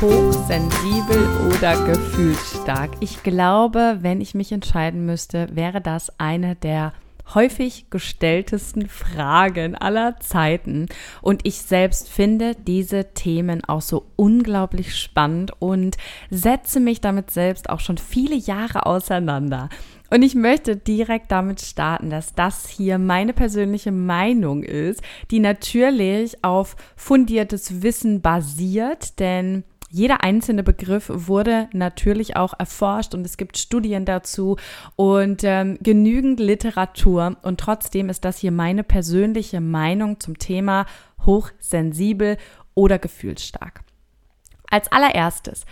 hochsensibel oder gefühlsstark? Ich glaube, wenn ich mich entscheiden müsste, wäre das eine der häufig gestelltesten Fragen aller Zeiten. Und ich selbst finde diese Themen auch so unglaublich spannend und setze mich damit selbst auch schon viele Jahre auseinander. Und ich möchte direkt damit starten, dass das hier meine persönliche Meinung ist, die natürlich auf fundiertes Wissen basiert, denn jeder einzelne Begriff wurde natürlich auch erforscht und es gibt Studien dazu und ähm, genügend Literatur. Und trotzdem ist das hier meine persönliche Meinung zum Thema hochsensibel oder gefühlsstark. Als allererstes,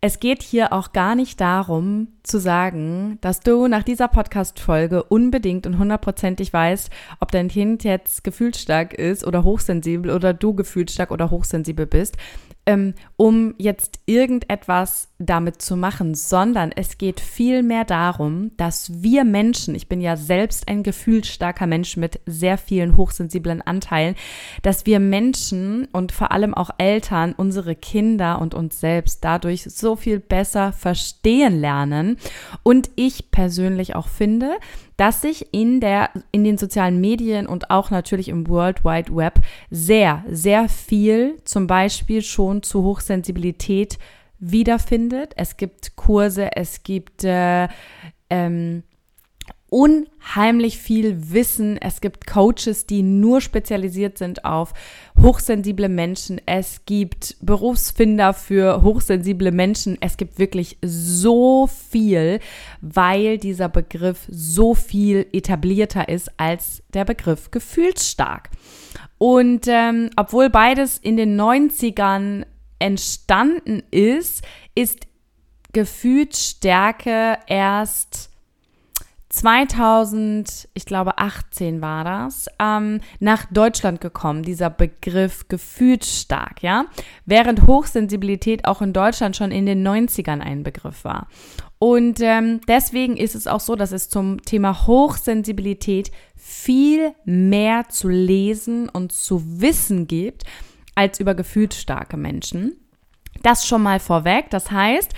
es geht hier auch gar nicht darum zu sagen, dass du nach dieser Podcast-Folge unbedingt und hundertprozentig weißt, ob dein Kind jetzt gefühlsstark ist oder hochsensibel oder du gefühlsstark oder hochsensibel bist ähm, um jetzt irgendetwas damit zu machen, sondern es geht vielmehr darum, dass wir Menschen, ich bin ja selbst ein gefühlsstarker Mensch mit sehr vielen hochsensiblen Anteilen, dass wir Menschen und vor allem auch Eltern unsere Kinder und uns selbst dadurch so viel besser verstehen lernen. Und ich persönlich auch finde, dass sich in der, in den sozialen Medien und auch natürlich im World Wide Web sehr, sehr viel zum Beispiel schon zu Hochsensibilität wiederfindet. Es gibt Kurse, es gibt äh, ähm, unheimlich viel Wissen. Es gibt Coaches, die nur spezialisiert sind auf hochsensible Menschen. Es gibt Berufsfinder für hochsensible Menschen. Es gibt wirklich so viel, weil dieser Begriff so viel etablierter ist als der Begriff gefühlsstark. Und ähm, obwohl beides in den 90ern entstanden ist, ist Gefühlsstärke erst 2000, ich glaube 18 war das, ähm, nach Deutschland gekommen, dieser Begriff gefühlsstark, ja, während Hochsensibilität auch in Deutschland schon in den 90ern ein Begriff war. Und ähm, deswegen ist es auch so, dass es zum Thema Hochsensibilität viel mehr zu lesen und zu wissen gibt als über gefühlsstarke Menschen. Das schon mal vorweg. Das heißt,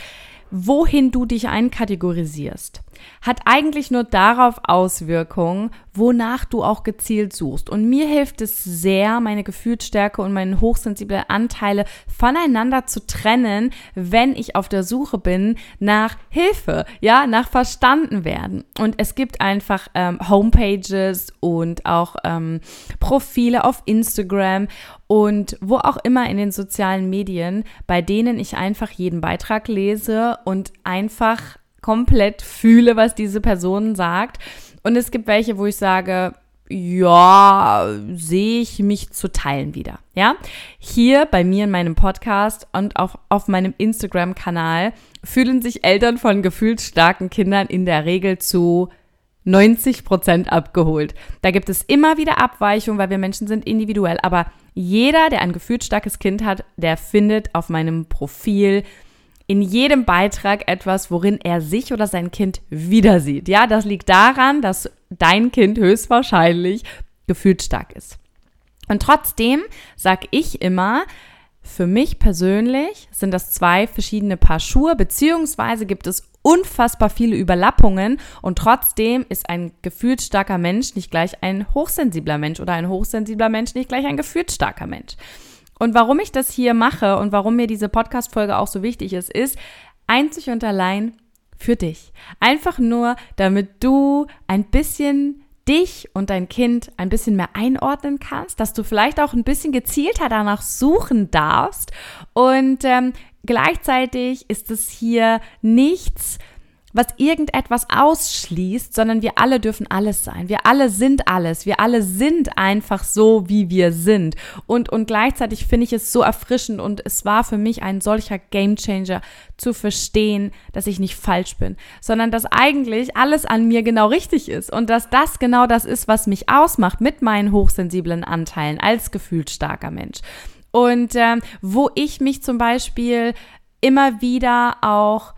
wohin du dich einkategorisierst, hat eigentlich nur darauf Auswirkungen, wonach du auch gezielt suchst. Und mir hilft es sehr, meine Gefühlsstärke und meine hochsensiblen Anteile voneinander zu trennen, wenn ich auf der Suche bin nach Hilfe, ja, nach verstanden werden. Und es gibt einfach ähm, Homepages und auch ähm, Profile auf Instagram und wo auch immer in den sozialen Medien, bei denen ich einfach jeden Beitrag lese und einfach komplett fühle, was diese Person sagt. Und es gibt welche, wo ich sage, ja, sehe ich mich zu teilen wieder. Ja, hier bei mir in meinem Podcast und auch auf meinem Instagram-Kanal fühlen sich Eltern von gefühlsstarken Kindern in der Regel zu 90 Prozent abgeholt. Da gibt es immer wieder Abweichungen, weil wir Menschen sind individuell, aber jeder, der ein gefühlsstarkes Kind hat, der findet auf meinem Profil in jedem Beitrag etwas, worin er sich oder sein Kind wieder sieht. Ja, das liegt daran, dass dein Kind höchstwahrscheinlich gefühlsstark ist. Und trotzdem sage ich immer, für mich persönlich sind das zwei verschiedene Paar Schuhe, beziehungsweise gibt es unfassbar viele Überlappungen und trotzdem ist ein gefühlsstarker Mensch nicht gleich ein hochsensibler Mensch oder ein hochsensibler Mensch nicht gleich ein gefühlsstarker Mensch. Und warum ich das hier mache und warum mir diese Podcast-Folge auch so wichtig ist, ist einzig und allein für dich. Einfach nur, damit du ein bisschen dich und dein Kind ein bisschen mehr einordnen kannst, dass du vielleicht auch ein bisschen gezielter danach suchen darfst. Und ähm, gleichzeitig ist es hier nichts, was irgendetwas ausschließt, sondern wir alle dürfen alles sein. Wir alle sind alles. Wir alle sind einfach so, wie wir sind. Und, und gleichzeitig finde ich es so erfrischend und es war für mich ein solcher Gamechanger zu verstehen, dass ich nicht falsch bin, sondern dass eigentlich alles an mir genau richtig ist und dass das genau das ist, was mich ausmacht mit meinen hochsensiblen Anteilen als gefühlt starker Mensch. Und ähm, wo ich mich zum Beispiel immer wieder auch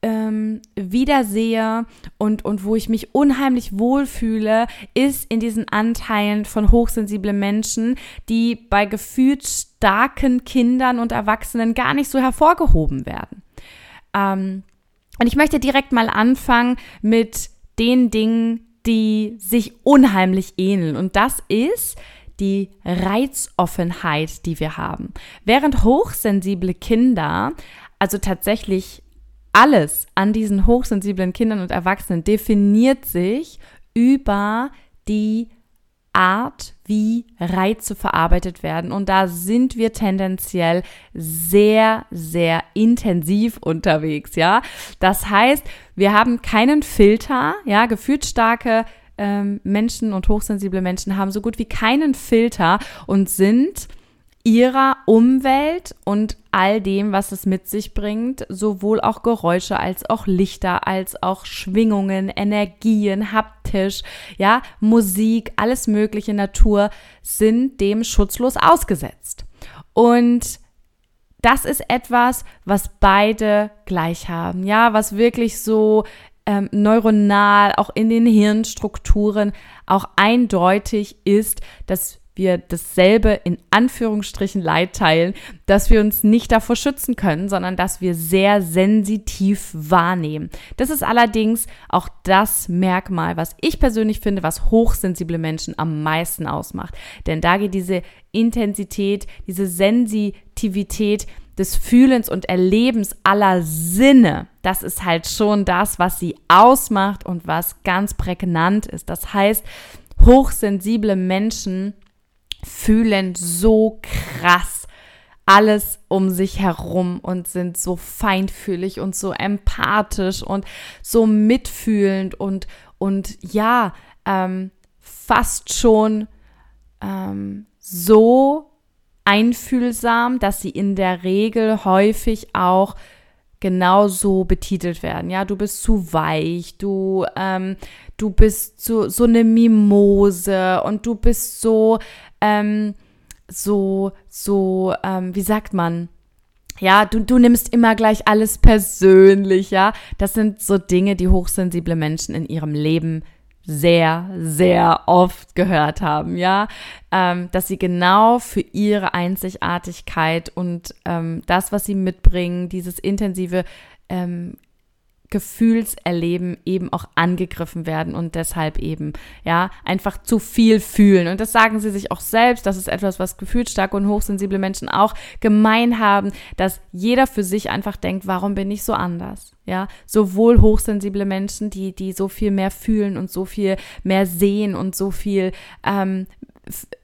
ähm, wiedersehe und, und wo ich mich unheimlich wohlfühle, ist in diesen Anteilen von hochsensiblen Menschen, die bei gefühlt starken Kindern und Erwachsenen gar nicht so hervorgehoben werden. Ähm, und ich möchte direkt mal anfangen mit den Dingen, die sich unheimlich ähneln. Und das ist die Reizoffenheit, die wir haben. Während hochsensible Kinder also tatsächlich alles an diesen hochsensiblen Kindern und Erwachsenen definiert sich über die Art, wie Reize verarbeitet werden. Und da sind wir tendenziell sehr, sehr intensiv unterwegs, ja. Das heißt, wir haben keinen Filter, ja, gefühlsstarke ähm, Menschen und hochsensible Menschen haben so gut wie keinen Filter und sind ihrer Umwelt und all dem, was es mit sich bringt, sowohl auch Geräusche als auch Lichter, als auch Schwingungen, Energien, haptisch, ja, Musik, alles mögliche Natur sind dem schutzlos ausgesetzt. Und das ist etwas, was beide gleich haben, ja, was wirklich so ähm, neuronal auch in den Hirnstrukturen auch eindeutig ist, dass wir dasselbe in Anführungsstrichen Leid teilen, dass wir uns nicht davor schützen können, sondern dass wir sehr sensitiv wahrnehmen. Das ist allerdings auch das Merkmal, was ich persönlich finde, was hochsensible Menschen am meisten ausmacht. Denn da geht diese Intensität, diese Sensitivität des Fühlens und Erlebens aller Sinne, das ist halt schon das, was sie ausmacht und was ganz prägnant ist. Das heißt, hochsensible Menschen fühlen so krass alles um sich herum und sind so feinfühlig und so empathisch und so mitfühlend und, und ja, ähm, fast schon ähm, so einfühlsam, dass sie in der Regel häufig auch genauso betitelt werden. Ja, du bist zu weich, du, ähm, du bist so, so eine Mimose und du bist so, ähm, so, so, ähm, wie sagt man? Ja, du, du nimmst immer gleich alles persönlich, ja. Das sind so Dinge, die hochsensible Menschen in ihrem Leben sehr, sehr oft gehört haben, ja, ähm, dass sie genau für ihre Einzigartigkeit und ähm, das, was sie mitbringen, dieses intensive ähm, Gefühlserleben eben auch angegriffen werden und deshalb eben, ja, einfach zu viel fühlen. Und das sagen sie sich auch selbst. Das ist etwas, was gefühlsstarke und hochsensible Menschen auch gemein haben, dass jeder für sich einfach denkt, warum bin ich so anders? Ja, sowohl hochsensible Menschen, die, die so viel mehr fühlen und so viel mehr sehen und so viel ähm,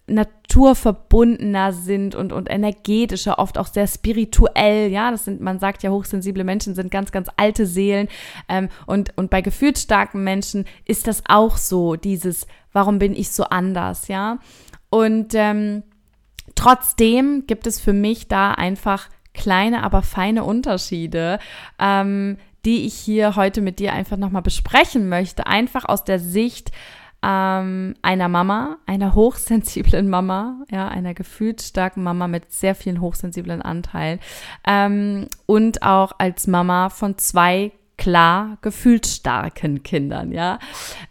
naturverbundener sind und, und energetischer, oft auch sehr spirituell. Ja, das sind, man sagt ja, hochsensible Menschen sind ganz, ganz alte Seelen. Ähm, und, und bei gefühlsstarken Menschen ist das auch so, dieses, warum bin ich so anders? Ja, und ähm, trotzdem gibt es für mich da einfach kleine, aber feine Unterschiede. Ähm, die ich hier heute mit dir einfach nochmal besprechen möchte, einfach aus der Sicht ähm, einer Mama, einer hochsensiblen Mama, ja, einer gefühlt starken Mama mit sehr vielen hochsensiblen Anteilen ähm, und auch als Mama von zwei klar gefühlsstarken Kindern, ja.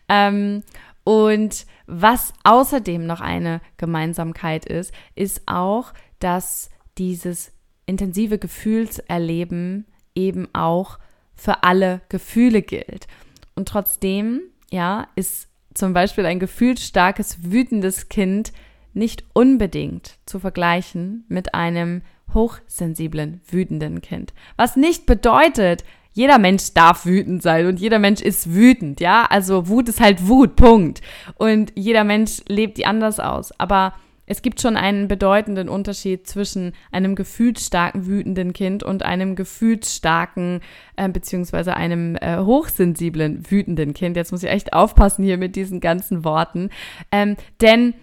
Ähm, und was außerdem noch eine Gemeinsamkeit ist, ist auch, dass dieses intensive Gefühlserleben eben auch für alle Gefühle gilt. Und trotzdem, ja, ist zum Beispiel ein gefühlsstarkes, wütendes Kind nicht unbedingt zu vergleichen mit einem hochsensiblen, wütenden Kind. Was nicht bedeutet, jeder Mensch darf wütend sein und jeder Mensch ist wütend, ja? Also Wut ist halt Wut, Punkt. Und jeder Mensch lebt die anders aus. Aber es gibt schon einen bedeutenden Unterschied zwischen einem gefühlsstarken, wütenden Kind und einem gefühlsstarken, äh, beziehungsweise einem äh, hochsensiblen, wütenden Kind. Jetzt muss ich echt aufpassen hier mit diesen ganzen Worten. Ähm, denn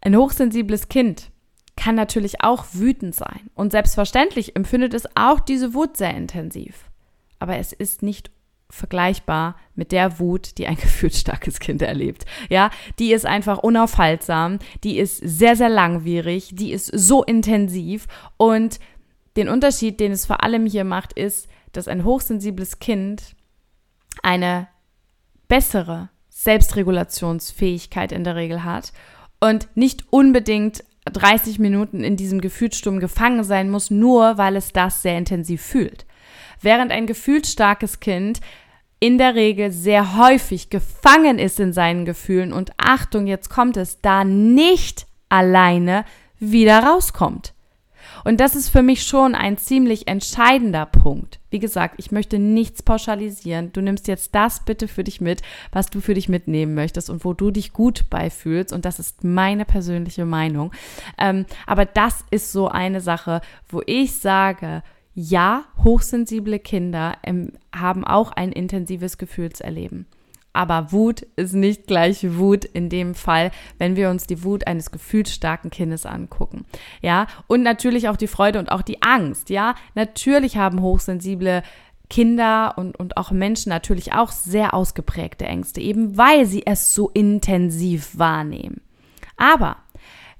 ein hochsensibles Kind kann natürlich auch wütend sein. Und selbstverständlich empfindet es auch diese Wut sehr intensiv. Aber es ist nicht vergleichbar mit der Wut, die ein gefühlsstarkes Kind erlebt. Ja, die ist einfach unaufhaltsam, die ist sehr, sehr langwierig, die ist so intensiv und den Unterschied, den es vor allem hier macht, ist, dass ein hochsensibles Kind eine bessere Selbstregulationsfähigkeit in der Regel hat und nicht unbedingt 30 Minuten in diesem Gefühlssturm gefangen sein muss, nur weil es das sehr intensiv fühlt. Während ein gefühlsstarkes Kind in der Regel sehr häufig gefangen ist in seinen Gefühlen und Achtung, jetzt kommt es, da nicht alleine wieder rauskommt. Und das ist für mich schon ein ziemlich entscheidender Punkt. Wie gesagt, ich möchte nichts pauschalisieren. Du nimmst jetzt das bitte für dich mit, was du für dich mitnehmen möchtest und wo du dich gut beifühlst. Und das ist meine persönliche Meinung. Ähm, aber das ist so eine Sache, wo ich sage, ja, hochsensible Kinder ähm, haben auch ein intensives Gefühlserleben. Aber Wut ist nicht gleich Wut in dem Fall, wenn wir uns die Wut eines gefühlsstarken Kindes angucken. Ja, und natürlich auch die Freude und auch die Angst. Ja, natürlich haben hochsensible Kinder und, und auch Menschen natürlich auch sehr ausgeprägte Ängste, eben weil sie es so intensiv wahrnehmen. Aber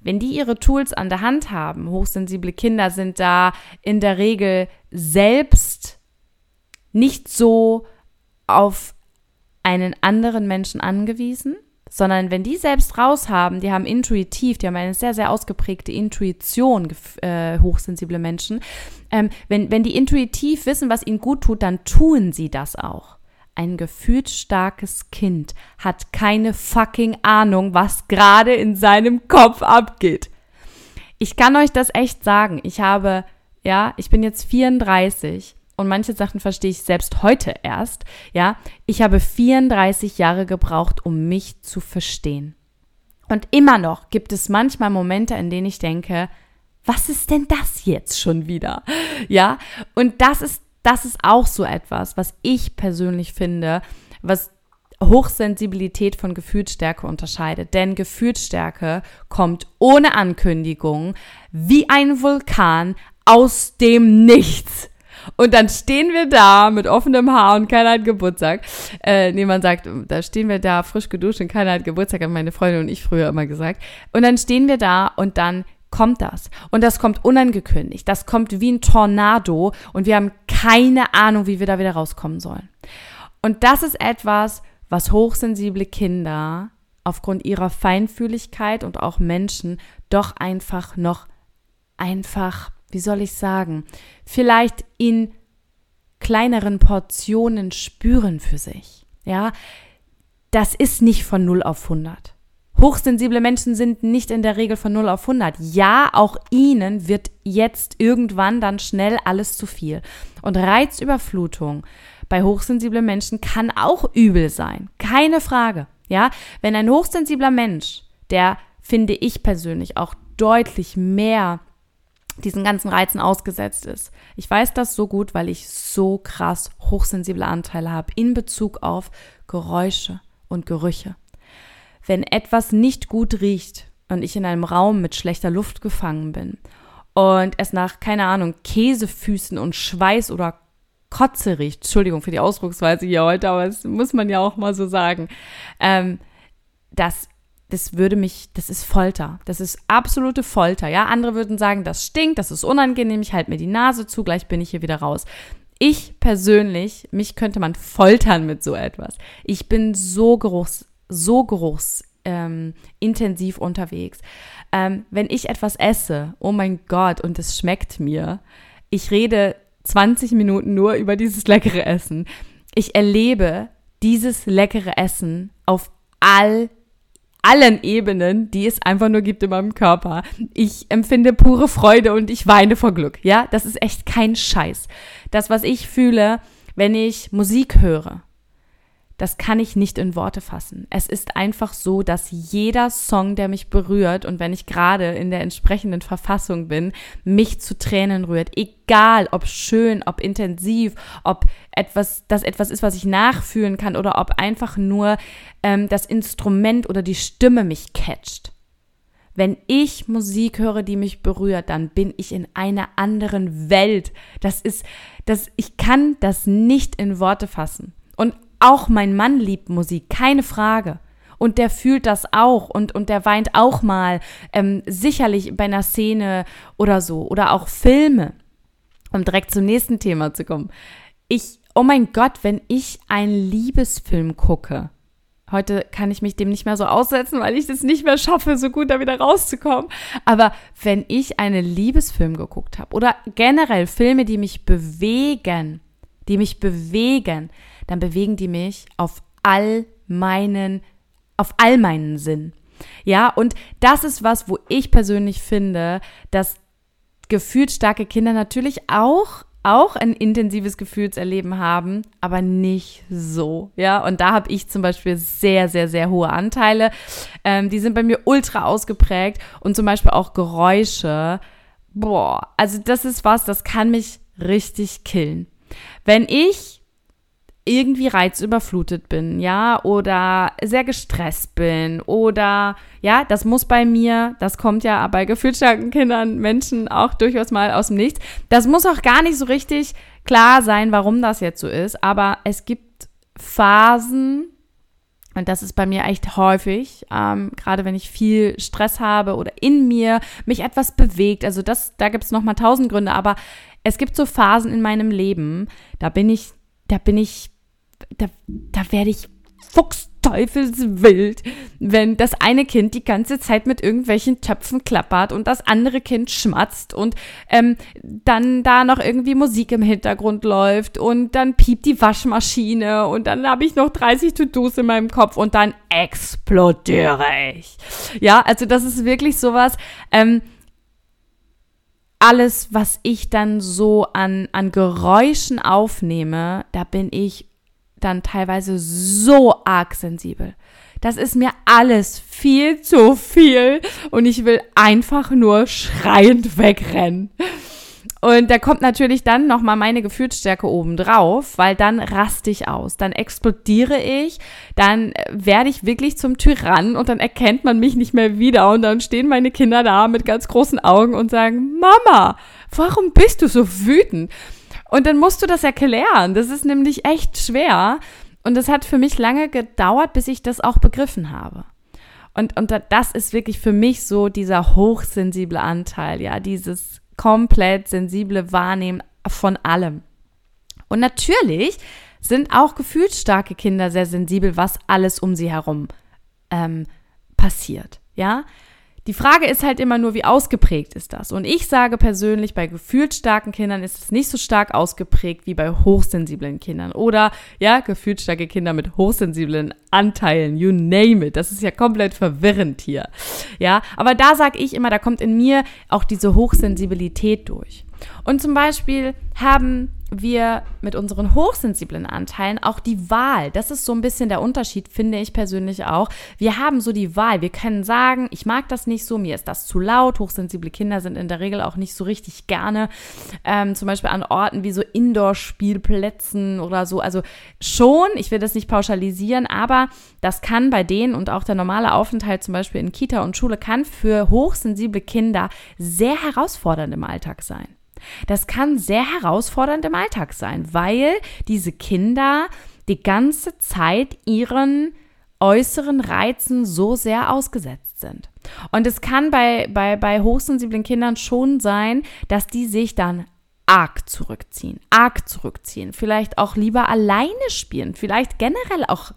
wenn die ihre Tools an der Hand haben, hochsensible Kinder sind da in der Regel selbst nicht so auf einen anderen Menschen angewiesen, sondern wenn die selbst raus haben, die haben intuitiv, die haben eine sehr, sehr ausgeprägte Intuition, äh, hochsensible Menschen, ähm, wenn, wenn die intuitiv wissen, was ihnen gut tut, dann tun sie das auch. Ein gefühlsstarkes Kind hat keine fucking Ahnung, was gerade in seinem Kopf abgeht. Ich kann euch das echt sagen. Ich habe, ja, ich bin jetzt 34 und manche Sachen verstehe ich selbst heute erst. Ja, ich habe 34 Jahre gebraucht, um mich zu verstehen. Und immer noch gibt es manchmal Momente, in denen ich denke, was ist denn das jetzt schon wieder? Ja, und das ist das ist auch so etwas, was ich persönlich finde, was Hochsensibilität von Gefühlsstärke unterscheidet. Denn Gefühlsstärke kommt ohne Ankündigung wie ein Vulkan aus dem Nichts. Und dann stehen wir da mit offenem Haar und keiner hat Geburtstag. Äh, niemand sagt, da stehen wir da frisch geduscht und keiner hat Geburtstag, haben meine Freundin und ich früher immer gesagt. Und dann stehen wir da und dann kommt das. Und das kommt unangekündigt. Das kommt wie ein Tornado und wir haben keine Ahnung, wie wir da wieder rauskommen sollen. Und das ist etwas, was hochsensible Kinder aufgrund ihrer Feinfühligkeit und auch Menschen doch einfach noch einfach, wie soll ich sagen, vielleicht in kleineren Portionen spüren für sich. Ja, das ist nicht von 0 auf 100. Hochsensible Menschen sind nicht in der Regel von 0 auf 100. Ja, auch ihnen wird jetzt irgendwann dann schnell alles zu viel. Und Reizüberflutung bei hochsensiblen Menschen kann auch übel sein. Keine Frage. Ja, wenn ein hochsensibler Mensch, der finde ich persönlich auch deutlich mehr diesen ganzen Reizen ausgesetzt ist. Ich weiß das so gut, weil ich so krass hochsensible Anteile habe in Bezug auf Geräusche und Gerüche wenn etwas nicht gut riecht und ich in einem Raum mit schlechter Luft gefangen bin und es nach, keine Ahnung, Käsefüßen und Schweiß oder Kotze riecht, Entschuldigung für die Ausdrucksweise hier heute, aber das muss man ja auch mal so sagen, ähm, das, das würde mich, das ist Folter. Das ist absolute Folter. Ja, andere würden sagen, das stinkt, das ist unangenehm, ich halte mir die Nase zu, gleich bin ich hier wieder raus. Ich persönlich, mich könnte man foltern mit so etwas. Ich bin so geruchs, so geruchsintensiv ähm, unterwegs. Ähm, wenn ich etwas esse, oh mein Gott, und es schmeckt mir, ich rede 20 Minuten nur über dieses leckere Essen. Ich erlebe dieses leckere Essen auf all allen Ebenen, die es einfach nur gibt in meinem Körper. Ich empfinde pure Freude und ich weine vor Glück. Ja, das ist echt kein Scheiß. Das, was ich fühle, wenn ich Musik höre, das kann ich nicht in Worte fassen. Es ist einfach so, dass jeder Song, der mich berührt und wenn ich gerade in der entsprechenden Verfassung bin, mich zu Tränen rührt. Egal, ob schön, ob intensiv, ob etwas, das etwas ist, was ich nachfühlen kann oder ob einfach nur ähm, das Instrument oder die Stimme mich catcht. Wenn ich Musik höre, die mich berührt, dann bin ich in einer anderen Welt. Das ist, das, ich kann das nicht in Worte fassen. Und auch mein Mann liebt Musik, keine Frage. Und der fühlt das auch und, und der weint auch mal, ähm, sicherlich bei einer Szene oder so. Oder auch Filme, um direkt zum nächsten Thema zu kommen. Ich, oh mein Gott, wenn ich einen Liebesfilm gucke, Heute kann ich mich dem nicht mehr so aussetzen, weil ich das nicht mehr schaffe, so gut da wieder rauszukommen. Aber wenn ich einen Liebesfilm geguckt habe oder generell Filme, die mich bewegen, die mich bewegen, dann bewegen die mich auf all meinen, auf all meinen Sinn. Ja, und das ist was, wo ich persönlich finde, dass gefühlt starke Kinder natürlich auch auch ein intensives Gefühlserleben haben, aber nicht so. Ja, und da habe ich zum Beispiel sehr, sehr, sehr hohe Anteile. Ähm, die sind bei mir ultra ausgeprägt und zum Beispiel auch Geräusche. Boah, also das ist was, das kann mich richtig killen. Wenn ich irgendwie reizüberflutet bin, ja, oder sehr gestresst bin oder ja, das muss bei mir, das kommt ja bei gefühlsstarken Kindern, Menschen auch durchaus mal aus dem Nichts. Das muss auch gar nicht so richtig klar sein, warum das jetzt so ist, aber es gibt Phasen, und das ist bei mir echt häufig, ähm, gerade wenn ich viel Stress habe oder in mir mich etwas bewegt. Also das, da gibt es nochmal tausend Gründe, aber es gibt so Phasen in meinem Leben, da bin ich, da bin ich da, da werde ich fuchsteufelswild, wenn das eine Kind die ganze Zeit mit irgendwelchen Töpfen klappert und das andere Kind schmatzt und ähm, dann da noch irgendwie Musik im Hintergrund läuft und dann piept die Waschmaschine und dann habe ich noch 30 To-Dos in meinem Kopf und dann explodiere ich. Ja, also das ist wirklich sowas, ähm, alles, was ich dann so an, an Geräuschen aufnehme, da bin ich dann teilweise so arg sensibel. Das ist mir alles viel zu viel und ich will einfach nur schreiend wegrennen. Und da kommt natürlich dann nochmal meine Gefühlsstärke oben drauf, weil dann raste ich aus, dann explodiere ich, dann werde ich wirklich zum Tyrann und dann erkennt man mich nicht mehr wieder und dann stehen meine Kinder da mit ganz großen Augen und sagen, Mama, warum bist du so wütend? Und dann musst du das erklären. Das ist nämlich echt schwer. Und es hat für mich lange gedauert, bis ich das auch begriffen habe. Und, und das ist wirklich für mich so dieser hochsensible Anteil, ja, dieses komplett sensible Wahrnehmen von allem. Und natürlich sind auch gefühlsstarke Kinder sehr sensibel, was alles um sie herum ähm, passiert, ja. Die Frage ist halt immer nur, wie ausgeprägt ist das? Und ich sage persönlich, bei gefühlsstarken Kindern ist es nicht so stark ausgeprägt wie bei hochsensiblen Kindern. Oder, ja, gefühlsstarke Kinder mit hochsensiblen Anteilen, you name it. Das ist ja komplett verwirrend hier. Ja, aber da sage ich immer, da kommt in mir auch diese Hochsensibilität durch. Und zum Beispiel haben wir mit unseren hochsensiblen Anteilen auch die Wahl. Das ist so ein bisschen der Unterschied, finde ich persönlich auch. Wir haben so die Wahl. Wir können sagen, ich mag das nicht so, mir ist das zu laut. Hochsensible Kinder sind in der Regel auch nicht so richtig gerne, ähm, zum Beispiel an Orten wie so Indoor-Spielplätzen oder so. Also schon, ich will das nicht pauschalisieren, aber das kann bei denen und auch der normale Aufenthalt zum Beispiel in Kita und Schule kann für hochsensible Kinder sehr herausfordernd im Alltag sein. Das kann sehr herausfordernd im Alltag sein, weil diese Kinder die ganze Zeit ihren äußeren Reizen so sehr ausgesetzt sind. Und es kann bei, bei, bei hochsensiblen Kindern schon sein, dass die sich dann arg zurückziehen, arg zurückziehen, vielleicht auch lieber alleine spielen, vielleicht generell auch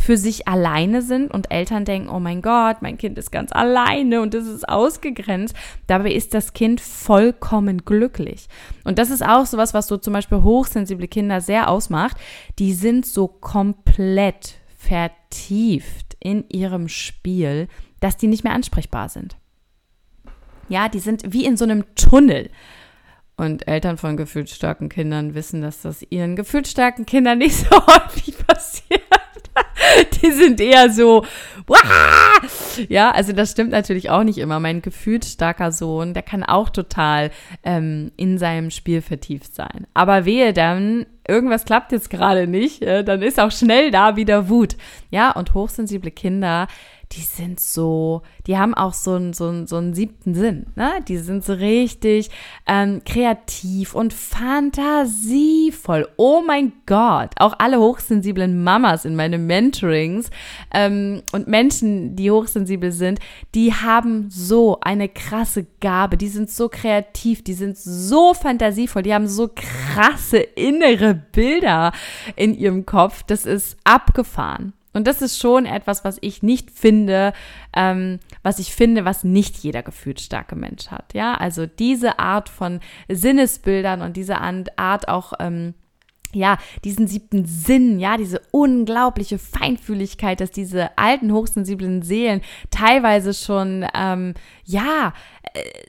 für sich alleine sind und Eltern denken, oh mein Gott, mein Kind ist ganz alleine und es ist ausgegrenzt. Dabei ist das Kind vollkommen glücklich. Und das ist auch sowas, was so zum Beispiel hochsensible Kinder sehr ausmacht. Die sind so komplett vertieft in ihrem Spiel, dass die nicht mehr ansprechbar sind. Ja, die sind wie in so einem Tunnel. Und Eltern von gefühlsstarken Kindern wissen, dass das ihren gefühlsstarken Kindern nicht so häufig passiert. die sind eher so, Wah! ja, also das stimmt natürlich auch nicht immer. Mein gefühlt starker Sohn, der kann auch total ähm, in seinem Spiel vertieft sein. Aber wehe dann, irgendwas klappt jetzt gerade nicht, äh, dann ist auch schnell da wieder Wut. Ja, und hochsensible Kinder, die sind so, die haben auch so einen, so einen, so einen siebten Sinn. Ne? Die sind so richtig ähm, kreativ und fantasievoll. Oh mein Gott. Auch alle hochsensiblen Mamas in meinen Mentorings ähm, und Menschen, die hochsensibel sind, die haben so eine krasse Gabe. Die sind so kreativ, die sind so fantasievoll, die haben so krasse innere Bilder in ihrem Kopf. Das ist abgefahren. Und das ist schon etwas, was ich nicht finde, ähm, was ich finde, was nicht jeder gefühlt starke Mensch hat. Ja, also diese Art von Sinnesbildern und diese Art auch ähm, ja, diesen siebten Sinn, ja, diese unglaubliche Feinfühligkeit, dass diese alten, hochsensiblen Seelen teilweise schon, ähm, ja,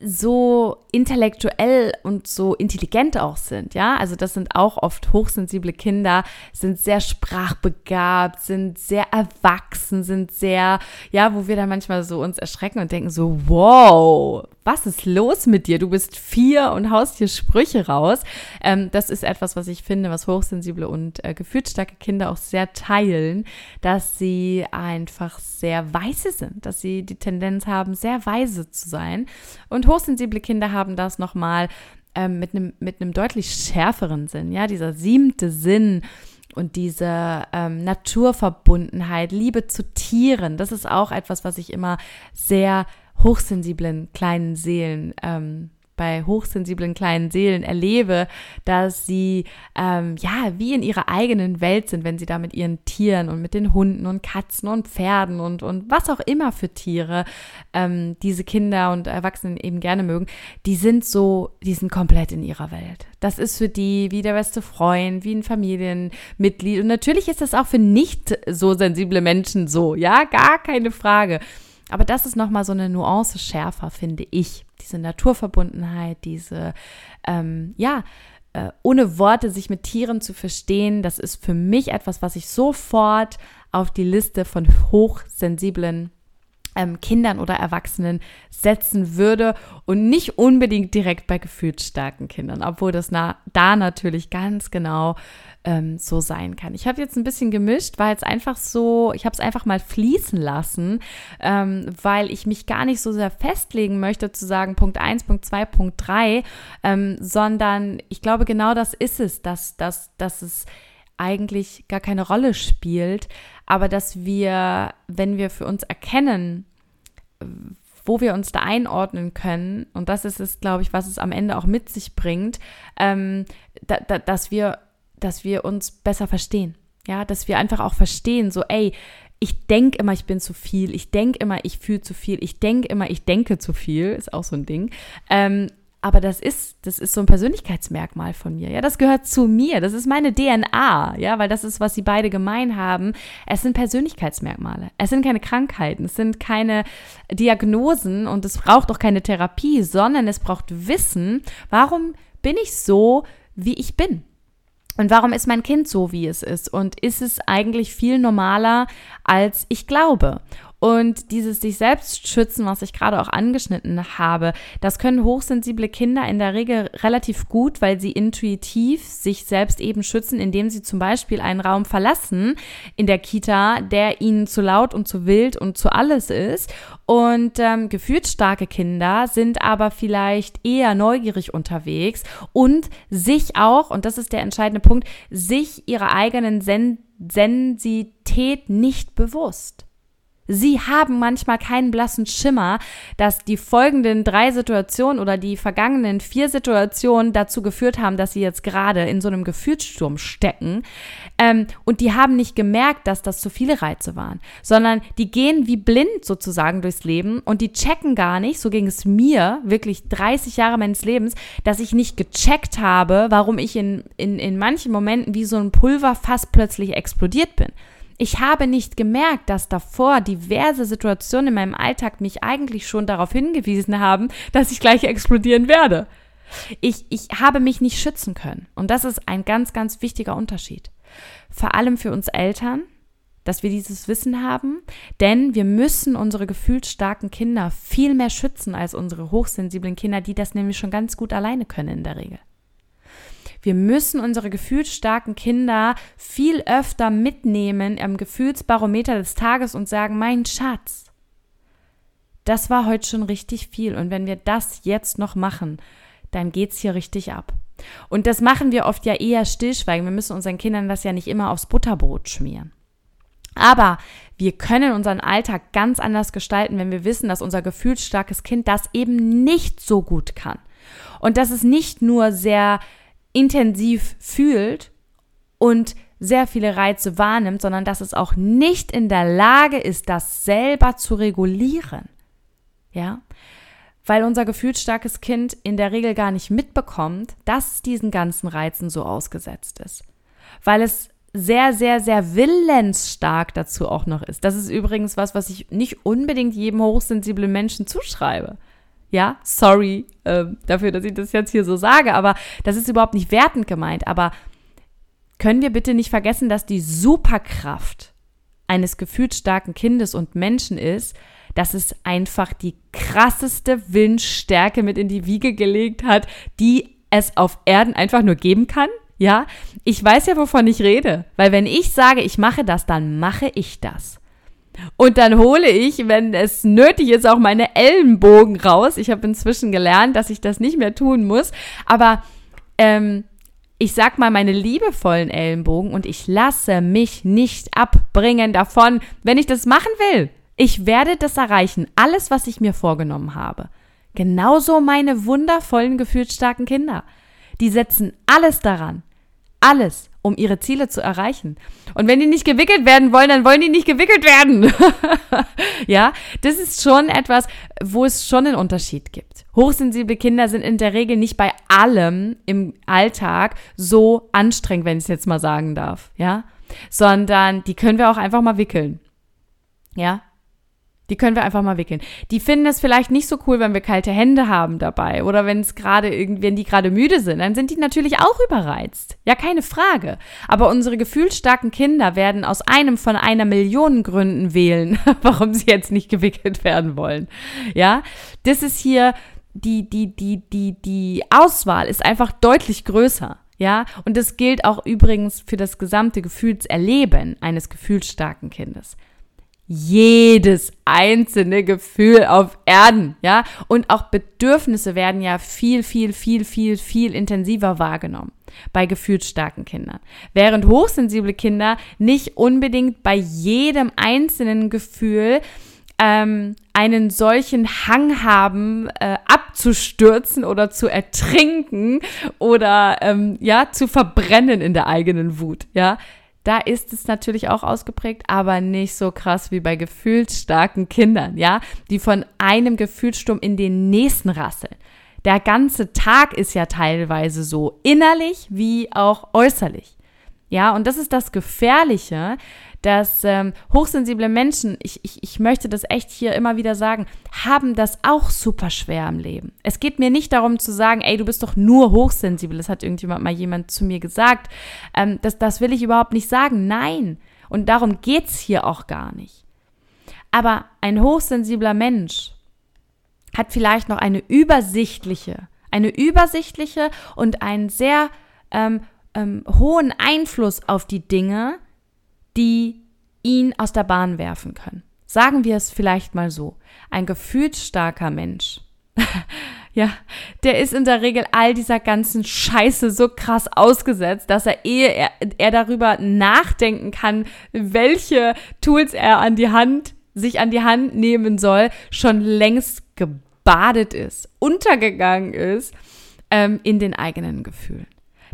so intellektuell und so intelligent auch sind, ja. Also das sind auch oft hochsensible Kinder, sind sehr sprachbegabt, sind sehr erwachsen, sind sehr, ja, wo wir dann manchmal so uns erschrecken und denken so, wow, was ist los mit dir? Du bist vier und haust hier Sprüche raus. Ähm, das ist etwas, was ich finde, was hochsensible und äh, gefühlsstarke Kinder auch sehr teilen, dass sie einfach sehr weise sind, dass sie die Tendenz haben, sehr weise zu sein. Und hochsensible Kinder haben das nochmal ähm, mit einem mit einem deutlich schärferen Sinn, ja, dieser siebte Sinn und diese ähm, Naturverbundenheit, Liebe zu Tieren, das ist auch etwas, was ich immer sehr hochsensiblen kleinen Seelen ähm, bei hochsensiblen kleinen Seelen erlebe, dass sie ähm, ja wie in ihrer eigenen Welt sind, wenn sie da mit ihren Tieren und mit den Hunden und Katzen und Pferden und, und was auch immer für Tiere ähm, diese Kinder und Erwachsenen eben gerne mögen, die sind so, die sind komplett in ihrer Welt. Das ist für die wie der beste Freund, wie ein Familienmitglied. Und natürlich ist das auch für nicht so sensible Menschen so, ja, gar keine Frage. Aber das ist nochmal so eine Nuance schärfer, finde ich. Diese Naturverbundenheit, diese, ähm, ja, äh, ohne Worte sich mit Tieren zu verstehen, das ist für mich etwas, was ich sofort auf die Liste von hochsensiblen ähm, Kindern oder Erwachsenen setzen würde und nicht unbedingt direkt bei gefühlsstarken Kindern, obwohl das na, da natürlich ganz genau ähm, so sein kann. Ich habe jetzt ein bisschen gemischt, weil es einfach so, ich habe es einfach mal fließen lassen, ähm, weil ich mich gar nicht so sehr festlegen möchte zu sagen Punkt 1, Punkt 2, Punkt 3, ähm, sondern ich glaube genau das ist es, dass, dass, dass es eigentlich gar keine Rolle spielt, aber dass wir, wenn wir für uns erkennen, wo wir uns da einordnen können, und das ist es, glaube ich, was es am Ende auch mit sich bringt, ähm, da, da, dass wir dass wir uns besser verstehen. Ja, dass wir einfach auch verstehen, so, ey, ich denke immer, ich bin zu viel, ich denke immer, ich fühle zu viel, ich denke immer, ich denke zu viel, ist auch so ein Ding. Ähm, aber das ist, das ist so ein Persönlichkeitsmerkmal von mir. Ja, das gehört zu mir. Das ist meine DNA. Ja, weil das ist, was sie beide gemein haben. Es sind Persönlichkeitsmerkmale. Es sind keine Krankheiten. Es sind keine Diagnosen und es braucht auch keine Therapie, sondern es braucht Wissen. Warum bin ich so, wie ich bin? Und warum ist mein Kind so, wie es ist? Und ist es eigentlich viel normaler, als ich glaube? Und dieses sich selbst schützen, was ich gerade auch angeschnitten habe, das können hochsensible Kinder in der Regel relativ gut, weil sie intuitiv sich selbst eben schützen, indem sie zum Beispiel einen Raum verlassen in der Kita, der ihnen zu laut und zu wild und zu alles ist. Und ähm, gefühlsstarke Kinder sind aber vielleicht eher neugierig unterwegs und sich auch, und das ist der entscheidende Punkt, sich ihrer eigenen Sen Sensität nicht bewusst. Sie haben manchmal keinen blassen Schimmer, dass die folgenden drei Situationen oder die vergangenen vier Situationen dazu geführt haben, dass sie jetzt gerade in so einem Gefühlssturm stecken. Ähm, und die haben nicht gemerkt, dass das zu viele Reize waren, sondern die gehen wie blind sozusagen durchs Leben und die checken gar nicht, so ging es mir wirklich 30 Jahre meines Lebens, dass ich nicht gecheckt habe, warum ich in, in, in manchen Momenten wie so ein Pulverfass plötzlich explodiert bin. Ich habe nicht gemerkt, dass davor diverse Situationen in meinem Alltag mich eigentlich schon darauf hingewiesen haben, dass ich gleich explodieren werde. Ich, ich habe mich nicht schützen können. Und das ist ein ganz, ganz wichtiger Unterschied. Vor allem für uns Eltern, dass wir dieses Wissen haben, denn wir müssen unsere gefühlsstarken Kinder viel mehr schützen als unsere hochsensiblen Kinder, die das nämlich schon ganz gut alleine können in der Regel. Wir müssen unsere gefühlsstarken Kinder viel öfter mitnehmen im Gefühlsbarometer des Tages und sagen, mein Schatz, das war heute schon richtig viel. Und wenn wir das jetzt noch machen, dann geht's hier richtig ab. Und das machen wir oft ja eher stillschweigen. Wir müssen unseren Kindern das ja nicht immer aufs Butterbrot schmieren. Aber wir können unseren Alltag ganz anders gestalten, wenn wir wissen, dass unser gefühlsstarkes Kind das eben nicht so gut kann. Und dass es nicht nur sehr intensiv fühlt und sehr viele Reize wahrnimmt, sondern dass es auch nicht in der Lage ist, das selber zu regulieren. Ja? Weil unser gefühlsstarkes Kind in der Regel gar nicht mitbekommt, dass es diesen ganzen Reizen so ausgesetzt ist. Weil es sehr, sehr, sehr willensstark dazu auch noch ist. Das ist übrigens was, was ich nicht unbedingt jedem hochsensiblen Menschen zuschreibe. Ja, sorry äh, dafür, dass ich das jetzt hier so sage, aber das ist überhaupt nicht wertend gemeint. Aber können wir bitte nicht vergessen, dass die Superkraft eines gefühlsstarken Kindes und Menschen ist, dass es einfach die krasseste Willensstärke mit in die Wiege gelegt hat, die es auf Erden einfach nur geben kann? Ja, ich weiß ja, wovon ich rede, weil wenn ich sage, ich mache das, dann mache ich das. Und dann hole ich, wenn es nötig ist, auch meine Ellenbogen raus. Ich habe inzwischen gelernt, dass ich das nicht mehr tun muss. Aber ähm, ich sag mal meine liebevollen Ellenbogen und ich lasse mich nicht abbringen davon, wenn ich das machen will. Ich werde das erreichen, alles, was ich mir vorgenommen habe. Genauso meine wundervollen, gefühlsstarken Kinder. Die setzen alles daran, alles, um ihre Ziele zu erreichen. Und wenn die nicht gewickelt werden wollen, dann wollen die nicht gewickelt werden. ja, das ist schon etwas, wo es schon einen Unterschied gibt. Hochsensible Kinder sind in der Regel nicht bei allem im Alltag so anstrengend, wenn ich es jetzt mal sagen darf. Ja, sondern die können wir auch einfach mal wickeln. Ja, die können wir einfach mal wickeln. Die finden es vielleicht nicht so cool, wenn wir kalte Hände haben dabei oder wenn es gerade irgendwie, wenn die gerade müde sind, dann sind die natürlich auch überreizt. Ja, keine Frage. Aber unsere gefühlsstarken Kinder werden aus einem von einer Million Gründen wählen, warum sie jetzt nicht gewickelt werden wollen. Ja, das ist hier die, die, die, die, die Auswahl ist einfach deutlich größer. Ja, und das gilt auch übrigens für das gesamte Gefühlserleben eines gefühlsstarken Kindes jedes einzelne Gefühl auf Erden, ja? Und auch Bedürfnisse werden ja viel, viel, viel, viel, viel intensiver wahrgenommen bei gefühlsstarken Kindern. Während hochsensible Kinder nicht unbedingt bei jedem einzelnen Gefühl ähm, einen solchen Hang haben, äh, abzustürzen oder zu ertrinken oder ähm, ja zu verbrennen in der eigenen Wut. Ja, da ist es natürlich auch ausgeprägt, aber nicht so krass wie bei gefühlsstarken Kindern, ja, die von einem Gefühlssturm in den nächsten rasseln. Der ganze Tag ist ja teilweise so innerlich wie auch äußerlich. Ja, und das ist das Gefährliche, dass ähm, hochsensible Menschen, ich, ich, ich möchte das echt hier immer wieder sagen, haben das auch super schwer im Leben. Es geht mir nicht darum zu sagen, ey, du bist doch nur hochsensibel. Das hat irgendjemand mal jemand zu mir gesagt. Ähm, das, das will ich überhaupt nicht sagen. Nein. Und darum geht's hier auch gar nicht. Aber ein hochsensibler Mensch hat vielleicht noch eine übersichtliche, eine übersichtliche und einen sehr ähm, ähm, hohen Einfluss auf die Dinge, die ihn aus der Bahn werfen können. Sagen wir es vielleicht mal so. Ein gefühlsstarker Mensch. ja, der ist in der Regel all dieser ganzen Scheiße so krass ausgesetzt, dass er, ehe er, er darüber nachdenken kann, welche Tools er an die Hand, sich an die Hand nehmen soll, schon längst gebadet ist, untergegangen ist ähm, in den eigenen Gefühlen.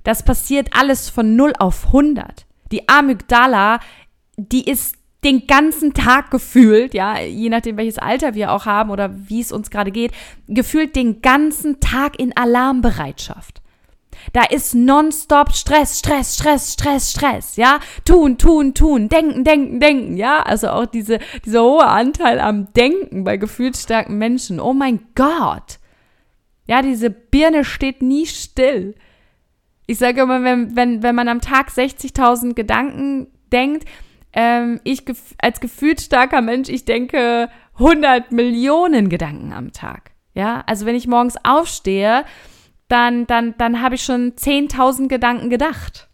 Das passiert alles von 0 auf 100. Die Amygdala, die ist den ganzen Tag gefühlt, ja, je nachdem welches Alter wir auch haben oder wie es uns gerade geht, gefühlt den ganzen Tag in Alarmbereitschaft. Da ist nonstop Stress, Stress, Stress, Stress, Stress, ja. Tun, tun, tun, denken, denken, denken, ja. Also auch diese, dieser hohe Anteil am Denken bei gefühlsstarken Menschen. Oh mein Gott. Ja, diese Birne steht nie still. Ich sage immer, wenn, wenn, wenn man am Tag 60.000 Gedanken denkt, ähm, ich als gefühlsstarker Mensch, ich denke 100 Millionen Gedanken am Tag. Ja, also wenn ich morgens aufstehe, dann, dann, dann habe ich schon 10.000 Gedanken gedacht.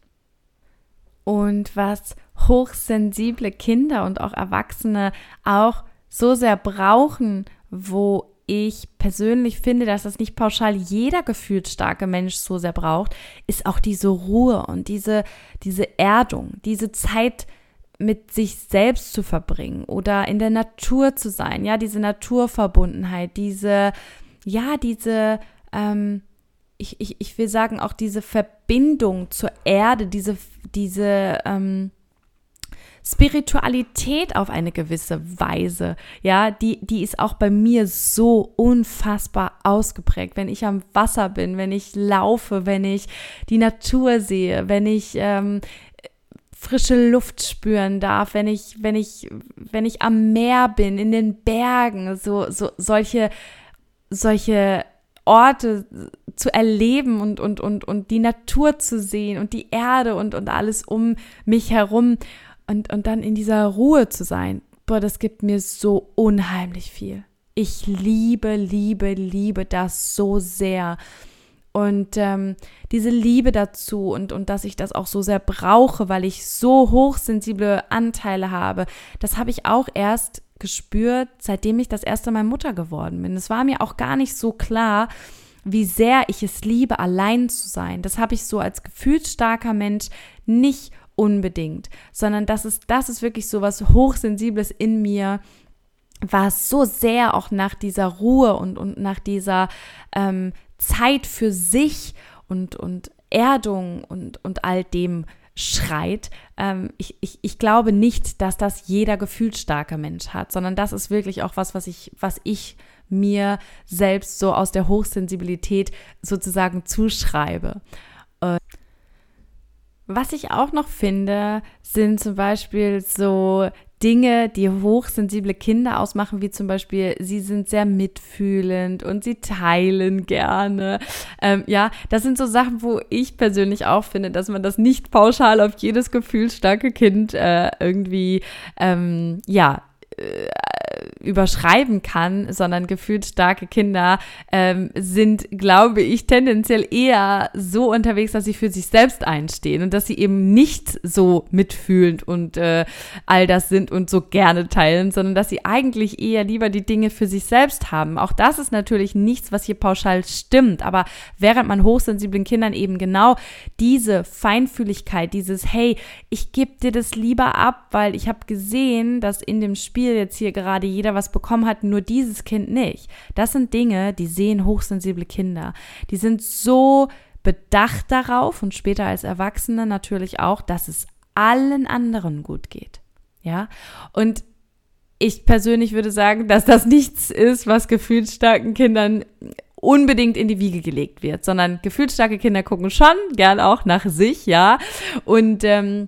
Und was hochsensible Kinder und auch Erwachsene auch so sehr brauchen, wo ich persönlich finde, dass das nicht pauschal jeder gefühlsstarke Mensch so sehr braucht, ist auch diese Ruhe und diese, diese Erdung, diese Zeit mit sich selbst zu verbringen oder in der Natur zu sein, ja, diese Naturverbundenheit, diese, ja, diese, ähm, ich, ich, ich will sagen, auch diese Verbindung zur Erde, diese, diese, ähm, Spiritualität auf eine gewisse Weise, ja, die, die ist auch bei mir so unfassbar ausgeprägt. Wenn ich am Wasser bin, wenn ich laufe, wenn ich die Natur sehe, wenn ich ähm, frische Luft spüren darf, wenn ich, wenn ich, wenn ich am Meer bin, in den Bergen, so, so solche, solche Orte zu erleben und, und, und, und die Natur zu sehen und die Erde und, und alles um mich herum und, und dann in dieser Ruhe zu sein, boah, das gibt mir so unheimlich viel. Ich liebe, liebe, liebe das so sehr. Und ähm, diese Liebe dazu und, und dass ich das auch so sehr brauche, weil ich so hochsensible Anteile habe, das habe ich auch erst gespürt, seitdem ich das erste Mal Mutter geworden bin. Es war mir auch gar nicht so klar, wie sehr ich es liebe, allein zu sein. Das habe ich so als gefühlsstarker Mensch nicht unbedingt, sondern das ist, das ist wirklich so was Hochsensibles in mir, was so sehr auch nach dieser Ruhe und, und nach dieser ähm, Zeit für sich und, und Erdung und, und all dem schreit. Ähm, ich, ich, ich glaube nicht, dass das jeder gefühlsstarke Mensch hat, sondern das ist wirklich auch was, was ich, was ich mir selbst so aus der Hochsensibilität sozusagen zuschreibe. Äh, was ich auch noch finde, sind zum Beispiel so Dinge, die hochsensible Kinder ausmachen, wie zum Beispiel, sie sind sehr mitfühlend und sie teilen gerne. Ähm, ja, das sind so Sachen, wo ich persönlich auch finde, dass man das nicht pauschal auf jedes gefühlsstarke Kind äh, irgendwie, ähm, ja, äh, überschreiben kann, sondern gefühlt starke Kinder ähm, sind, glaube ich, tendenziell eher so unterwegs, dass sie für sich selbst einstehen und dass sie eben nicht so mitfühlend und äh, all das sind und so gerne teilen, sondern dass sie eigentlich eher lieber die Dinge für sich selbst haben. Auch das ist natürlich nichts, was hier pauschal stimmt, aber während man hochsensiblen Kindern eben genau diese Feinfühligkeit, dieses Hey, ich gebe dir das lieber ab, weil ich habe gesehen, dass in dem Spiel jetzt hier gerade jeder was bekommen hat, nur dieses Kind nicht. Das sind Dinge, die sehen hochsensible Kinder. Die sind so bedacht darauf und später als Erwachsene natürlich auch, dass es allen anderen gut geht. Ja, und ich persönlich würde sagen, dass das nichts ist, was gefühlsstarken Kindern unbedingt in die Wiege gelegt wird, sondern gefühlsstarke Kinder gucken schon gern auch nach sich, ja. Und ähm,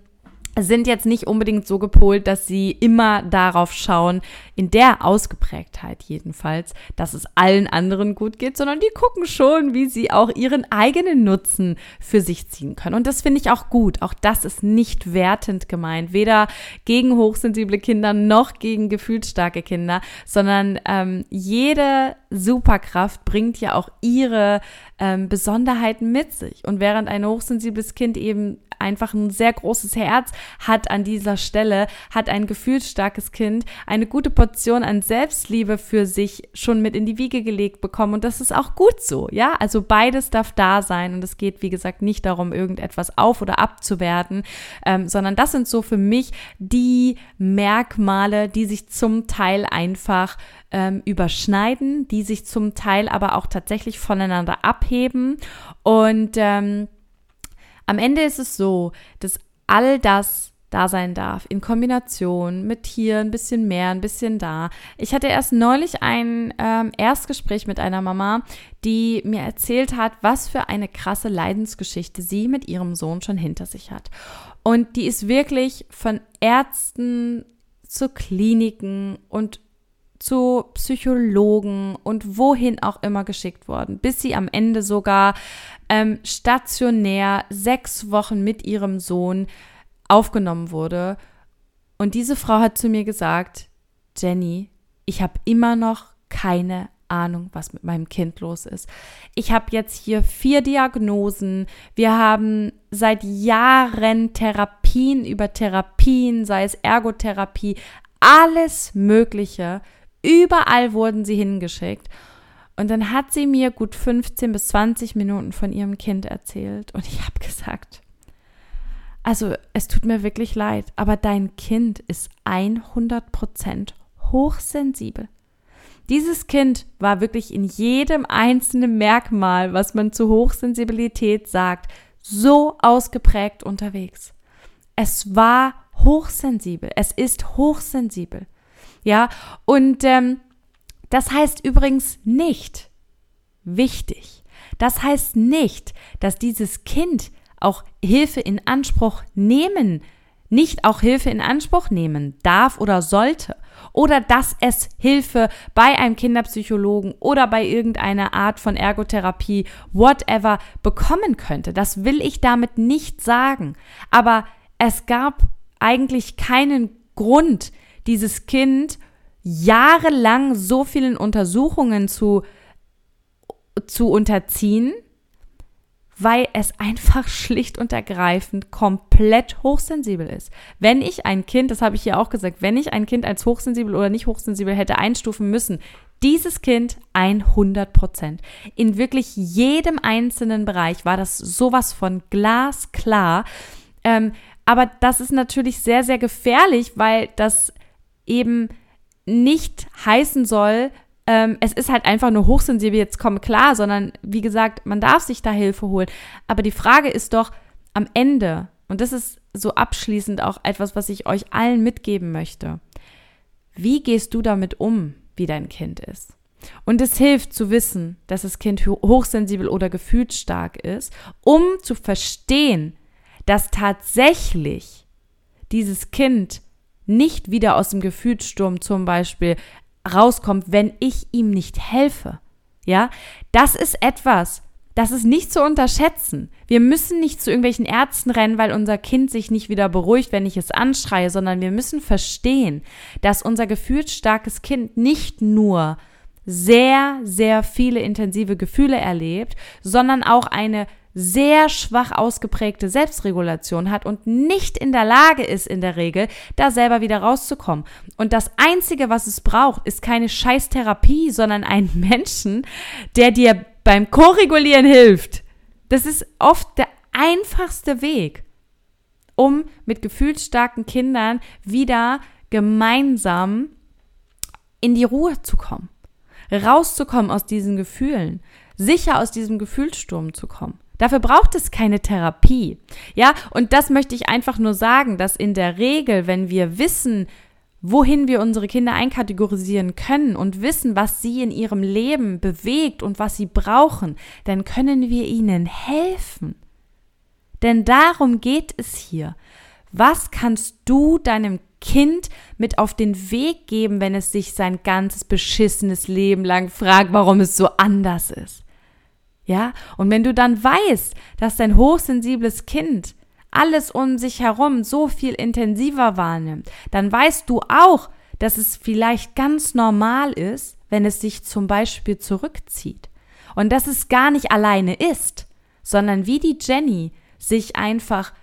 sind jetzt nicht unbedingt so gepolt, dass sie immer darauf schauen, in der Ausgeprägtheit jedenfalls, dass es allen anderen gut geht, sondern die gucken schon, wie sie auch ihren eigenen Nutzen für sich ziehen können. Und das finde ich auch gut. Auch das ist nicht wertend gemeint, weder gegen hochsensible Kinder noch gegen gefühlsstarke Kinder, sondern ähm, jede Superkraft bringt ja auch ihre ähm, Besonderheiten mit sich. Und während ein hochsensibles Kind eben einfach ein sehr großes Herz hat an dieser Stelle, hat ein gefühlsstarkes Kind eine gute Portion an Selbstliebe für sich schon mit in die Wiege gelegt bekommen. Und das ist auch gut so, ja. Also beides darf da sein. Und es geht, wie gesagt, nicht darum, irgendetwas auf- oder abzuwerten, ähm, sondern das sind so für mich die Merkmale, die sich zum Teil einfach ähm, überschneiden, die sich zum Teil aber auch tatsächlich voneinander abheben. Und ähm, am Ende ist es so, dass all das da sein darf, in Kombination mit hier ein bisschen mehr, ein bisschen da. Ich hatte erst neulich ein ähm, Erstgespräch mit einer Mama, die mir erzählt hat, was für eine krasse Leidensgeschichte sie mit ihrem Sohn schon hinter sich hat. Und die ist wirklich von Ärzten zu Kliniken und zu Psychologen und wohin auch immer geschickt worden, bis sie am Ende sogar ähm, stationär sechs Wochen mit ihrem Sohn aufgenommen wurde Und diese Frau hat zu mir gesagt, Jenny, ich habe immer noch keine Ahnung, was mit meinem Kind los ist. Ich habe jetzt hier vier Diagnosen. Wir haben seit Jahren Therapien über Therapien, sei es Ergotherapie, alles Mögliche. Überall wurden sie hingeschickt. Und dann hat sie mir gut 15 bis 20 Minuten von ihrem Kind erzählt. Und ich habe gesagt, also es tut mir wirklich leid, aber dein Kind ist 100 Prozent hochsensibel. Dieses Kind war wirklich in jedem einzelnen Merkmal, was man zu Hochsensibilität sagt, so ausgeprägt unterwegs. Es war hochsensibel. Es ist hochsensibel. Ja, und ähm, das heißt übrigens nicht, wichtig, das heißt nicht, dass dieses Kind auch Hilfe in Anspruch nehmen nicht auch Hilfe in Anspruch nehmen darf oder sollte oder dass es Hilfe bei einem Kinderpsychologen oder bei irgendeiner Art von Ergotherapie, whatever, bekommen könnte. Das will ich damit nicht sagen. Aber es gab eigentlich keinen Grund, dieses Kind jahrelang so vielen Untersuchungen zu, zu unterziehen weil es einfach schlicht und ergreifend komplett hochsensibel ist. Wenn ich ein Kind, das habe ich hier auch gesagt, wenn ich ein Kind als hochsensibel oder nicht hochsensibel hätte einstufen müssen, dieses Kind 100 Prozent. In wirklich jedem einzelnen Bereich war das sowas von glasklar. Ähm, aber das ist natürlich sehr, sehr gefährlich, weil das eben nicht heißen soll, ähm, es ist halt einfach nur hochsensibel, jetzt komm klar, sondern wie gesagt, man darf sich da Hilfe holen. Aber die Frage ist doch am Ende, und das ist so abschließend auch etwas, was ich euch allen mitgeben möchte. Wie gehst du damit um, wie dein Kind ist? Und es hilft zu wissen, dass das Kind hochsensibel oder gefühlsstark ist, um zu verstehen, dass tatsächlich dieses Kind nicht wieder aus dem Gefühlssturm zum Beispiel rauskommt, wenn ich ihm nicht helfe. Ja, das ist etwas, das ist nicht zu unterschätzen. Wir müssen nicht zu irgendwelchen Ärzten rennen, weil unser Kind sich nicht wieder beruhigt, wenn ich es anschreie, sondern wir müssen verstehen, dass unser gefühlsstarkes Kind nicht nur sehr, sehr viele intensive Gefühle erlebt, sondern auch eine sehr schwach ausgeprägte Selbstregulation hat und nicht in der Lage ist, in der Regel, da selber wieder rauszukommen. Und das Einzige, was es braucht, ist keine Scheißtherapie, sondern einen Menschen, der dir beim Korregulieren hilft. Das ist oft der einfachste Weg, um mit gefühlsstarken Kindern wieder gemeinsam in die Ruhe zu kommen, rauszukommen aus diesen Gefühlen, sicher aus diesem Gefühlssturm zu kommen. Dafür braucht es keine Therapie. Ja, und das möchte ich einfach nur sagen, dass in der Regel, wenn wir wissen, wohin wir unsere Kinder einkategorisieren können und wissen, was sie in ihrem Leben bewegt und was sie brauchen, dann können wir ihnen helfen. Denn darum geht es hier. Was kannst du deinem Kind mit auf den Weg geben, wenn es sich sein ganzes beschissenes Leben lang fragt, warum es so anders ist? Ja, und wenn du dann weißt, dass dein hochsensibles Kind alles um sich herum so viel intensiver wahrnimmt, dann weißt du auch, dass es vielleicht ganz normal ist, wenn es sich zum Beispiel zurückzieht. Und dass es gar nicht alleine ist, sondern wie die Jenny sich einfach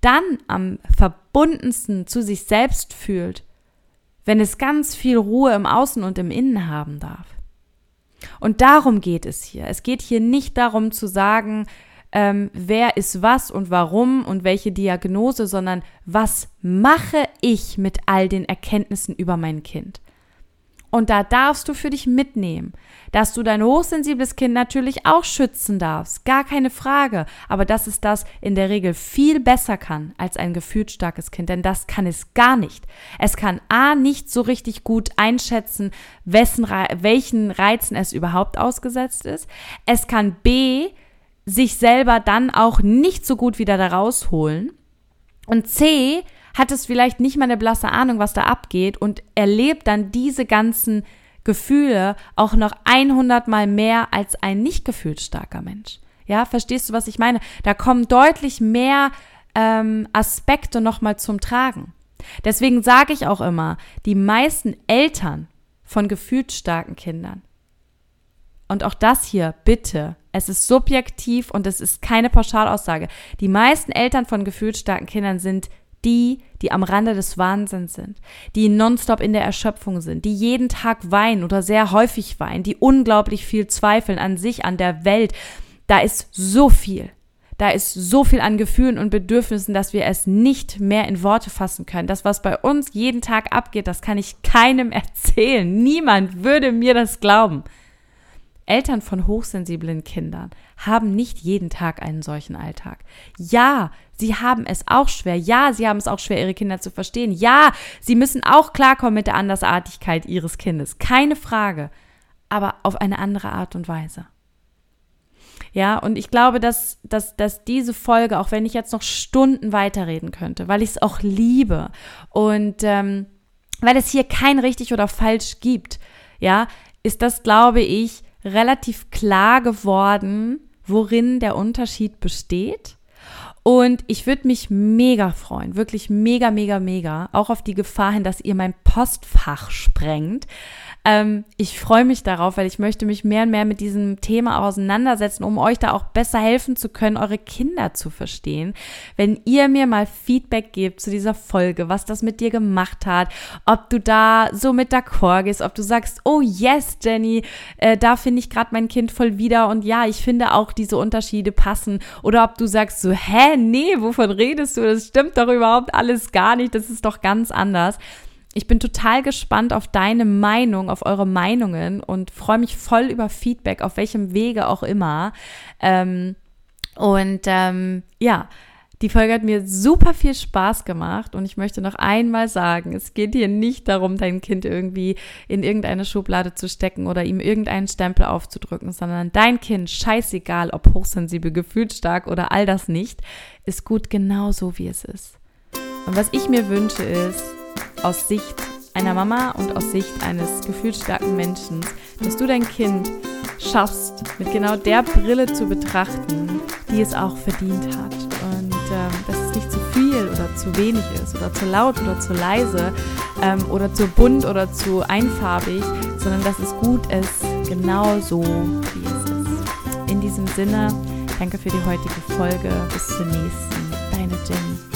dann am verbundensten zu sich selbst fühlt, wenn es ganz viel Ruhe im Außen und im Innen haben darf. Und darum geht es hier. Es geht hier nicht darum zu sagen, ähm, wer ist was und warum und welche Diagnose, sondern was mache ich mit all den Erkenntnissen über mein Kind. Und da darfst du für dich mitnehmen, dass du dein hochsensibles Kind natürlich auch schützen darfst, gar keine Frage, aber dass es das in der Regel viel besser kann als ein gefühlsstarkes Kind, denn das kann es gar nicht. Es kann A nicht so richtig gut einschätzen, wessen, welchen Reizen es überhaupt ausgesetzt ist. Es kann B sich selber dann auch nicht so gut wieder da rausholen. Und C hat es vielleicht nicht mal eine blasse Ahnung, was da abgeht und erlebt dann diese ganzen Gefühle auch noch 100 mal mehr als ein nicht gefühlsstarker Mensch. Ja, verstehst du, was ich meine? Da kommen deutlich mehr ähm, Aspekte nochmal zum Tragen. Deswegen sage ich auch immer, die meisten Eltern von gefühlt starken Kindern, und auch das hier, bitte, es ist subjektiv und es ist keine Pauschalaussage. Die meisten Eltern von gefühlt starken Kindern sind die, die am Rande des Wahnsinns sind, die nonstop in der Erschöpfung sind, die jeden Tag weinen oder sehr häufig weinen, die unglaublich viel zweifeln an sich, an der Welt. Da ist so viel. Da ist so viel an Gefühlen und Bedürfnissen, dass wir es nicht mehr in Worte fassen können. Das, was bei uns jeden Tag abgeht, das kann ich keinem erzählen. Niemand würde mir das glauben. Eltern von hochsensiblen Kindern haben nicht jeden Tag einen solchen Alltag. Ja, sie haben es auch schwer. Ja, sie haben es auch schwer, ihre Kinder zu verstehen. Ja, sie müssen auch klarkommen mit der Andersartigkeit ihres Kindes. Keine Frage. Aber auf eine andere Art und Weise. Ja, und ich glaube, dass, dass, dass diese Folge, auch wenn ich jetzt noch Stunden weiterreden könnte, weil ich es auch liebe und ähm, weil es hier kein richtig oder falsch gibt, ja, ist das, glaube ich, relativ klar geworden, worin der Unterschied besteht. Und ich würde mich mega freuen, wirklich mega, mega, mega, auch auf die Gefahr hin, dass ihr mein Postfach sprengt, ähm, ich freue mich darauf, weil ich möchte mich mehr und mehr mit diesem Thema auseinandersetzen, um euch da auch besser helfen zu können, eure Kinder zu verstehen. Wenn ihr mir mal Feedback gebt zu dieser Folge, was das mit dir gemacht hat, ob du da so mit d'accord gehst, ob du sagst, oh yes, Jenny, äh, da finde ich gerade mein Kind voll wieder und ja, ich finde auch diese Unterschiede passen. Oder ob du sagst so, hä, nee, wovon redest du? Das stimmt doch überhaupt alles gar nicht, das ist doch ganz anders. Ich bin total gespannt auf deine Meinung, auf eure Meinungen und freue mich voll über Feedback, auf welchem Wege auch immer. Ähm, und ähm, ja, die Folge hat mir super viel Spaß gemacht und ich möchte noch einmal sagen, es geht hier nicht darum, dein Kind irgendwie in irgendeine Schublade zu stecken oder ihm irgendeinen Stempel aufzudrücken, sondern dein Kind, scheißegal, ob hochsensibel, gefühlsstark oder all das nicht, ist gut genauso, wie es ist. Und was ich mir wünsche ist, aus Sicht einer Mama und aus Sicht eines gefühlsstarken Menschen, dass du dein Kind schaffst, mit genau der Brille zu betrachten, die es auch verdient hat. Und ähm, dass es nicht zu viel oder zu wenig ist oder zu laut oder zu leise ähm, oder zu bunt oder zu einfarbig, sondern dass es gut ist, genau so, wie es ist. In diesem Sinne, danke für die heutige Folge. Bis zur nächsten. Deine Jenny.